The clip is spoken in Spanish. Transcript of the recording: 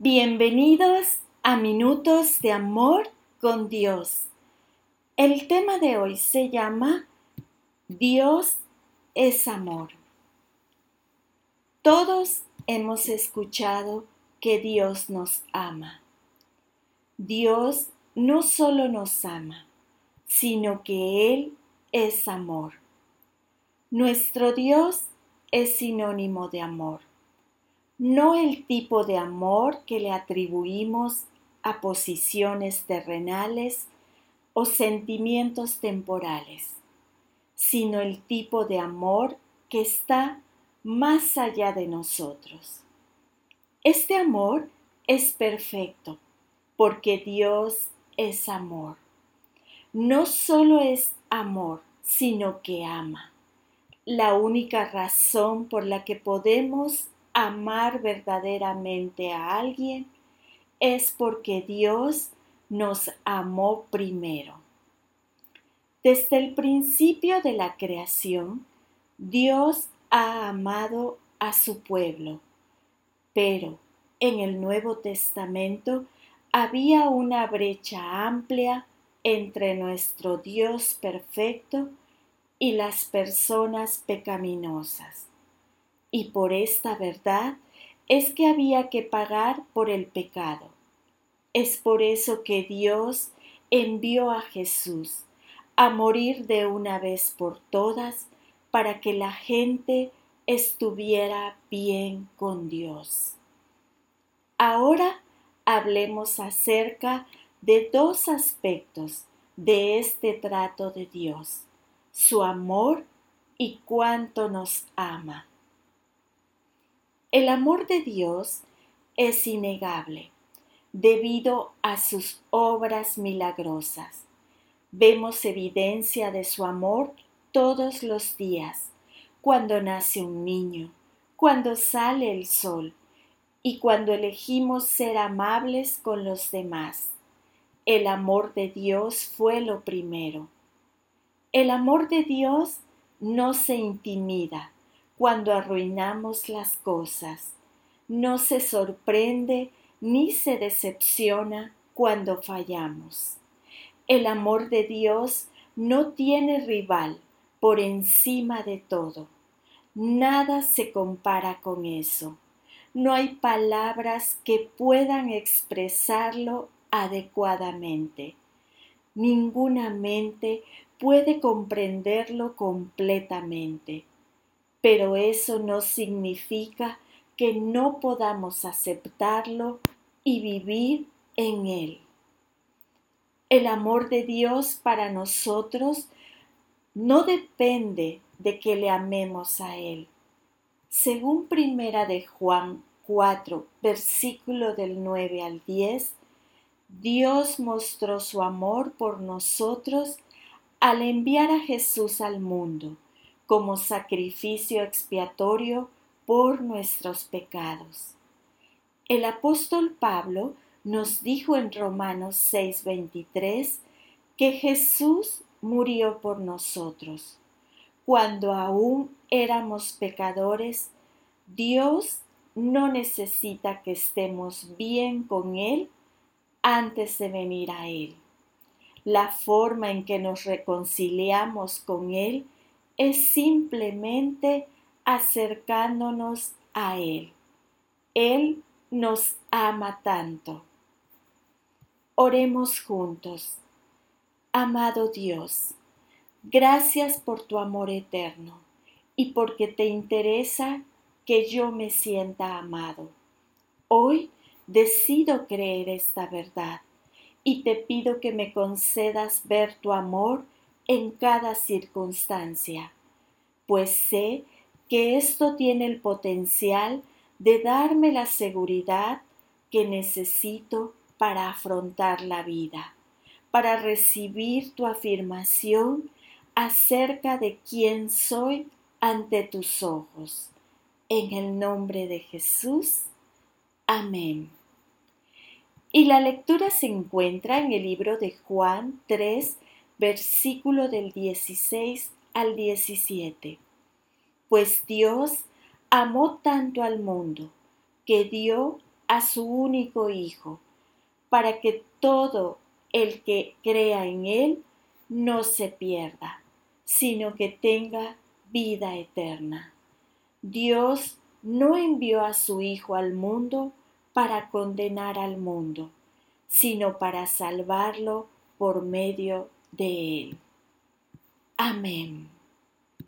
Bienvenidos a Minutos de Amor con Dios. El tema de hoy se llama Dios es amor. Todos hemos escuchado que Dios nos ama. Dios no solo nos ama, sino que Él es amor. Nuestro Dios es sinónimo de amor no el tipo de amor que le atribuimos a posiciones terrenales o sentimientos temporales, sino el tipo de amor que está más allá de nosotros. Este amor es perfecto porque Dios es amor. No solo es amor, sino que ama. La única razón por la que podemos amar verdaderamente a alguien es porque Dios nos amó primero. Desde el principio de la creación, Dios ha amado a su pueblo, pero en el Nuevo Testamento había una brecha amplia entre nuestro Dios perfecto y las personas pecaminosas y por esta verdad es que había que pagar por el pecado. Es por eso que Dios envió a Jesús a morir de una vez por todas para que la gente estuviera bien con Dios. Ahora hablemos acerca de dos aspectos de este trato de Dios, su amor y cuánto nos ama. El amor de Dios es innegable debido a sus obras milagrosas. Vemos evidencia de su amor todos los días, cuando nace un niño, cuando sale el sol y cuando elegimos ser amables con los demás. El amor de Dios fue lo primero. El amor de Dios no se intimida, cuando arruinamos las cosas. No se sorprende ni se decepciona cuando fallamos. El amor de Dios no tiene rival por encima de todo. Nada se compara con eso. No hay palabras que puedan expresarlo adecuadamente. Ninguna mente puede comprenderlo completamente pero eso no significa que no podamos aceptarlo y vivir en él. El amor de Dios para nosotros no depende de que le amemos a Él. Según primera de Juan 4, versículo del 9 al 10, Dios mostró su amor por nosotros al enviar a Jesús al mundo como sacrificio expiatorio por nuestros pecados. El apóstol Pablo nos dijo en Romanos 6:23 que Jesús murió por nosotros. Cuando aún éramos pecadores, Dios no necesita que estemos bien con Él antes de venir a Él. La forma en que nos reconciliamos con Él es simplemente acercándonos a Él. Él nos ama tanto. Oremos juntos. Amado Dios, gracias por tu amor eterno y porque te interesa que yo me sienta amado. Hoy decido creer esta verdad y te pido que me concedas ver tu amor en cada circunstancia, pues sé que esto tiene el potencial de darme la seguridad que necesito para afrontar la vida, para recibir tu afirmación acerca de quién soy ante tus ojos. En el nombre de Jesús. Amén. Y la lectura se encuentra en el libro de Juan 3, versículo del 16 al 17. Pues Dios amó tanto al mundo que dio a su único Hijo, para que todo el que crea en Él no se pierda, sino que tenga vida eterna. Dios no envió a su Hijo al mundo para condenar al mundo, sino para salvarlo por medio de Él. Amén.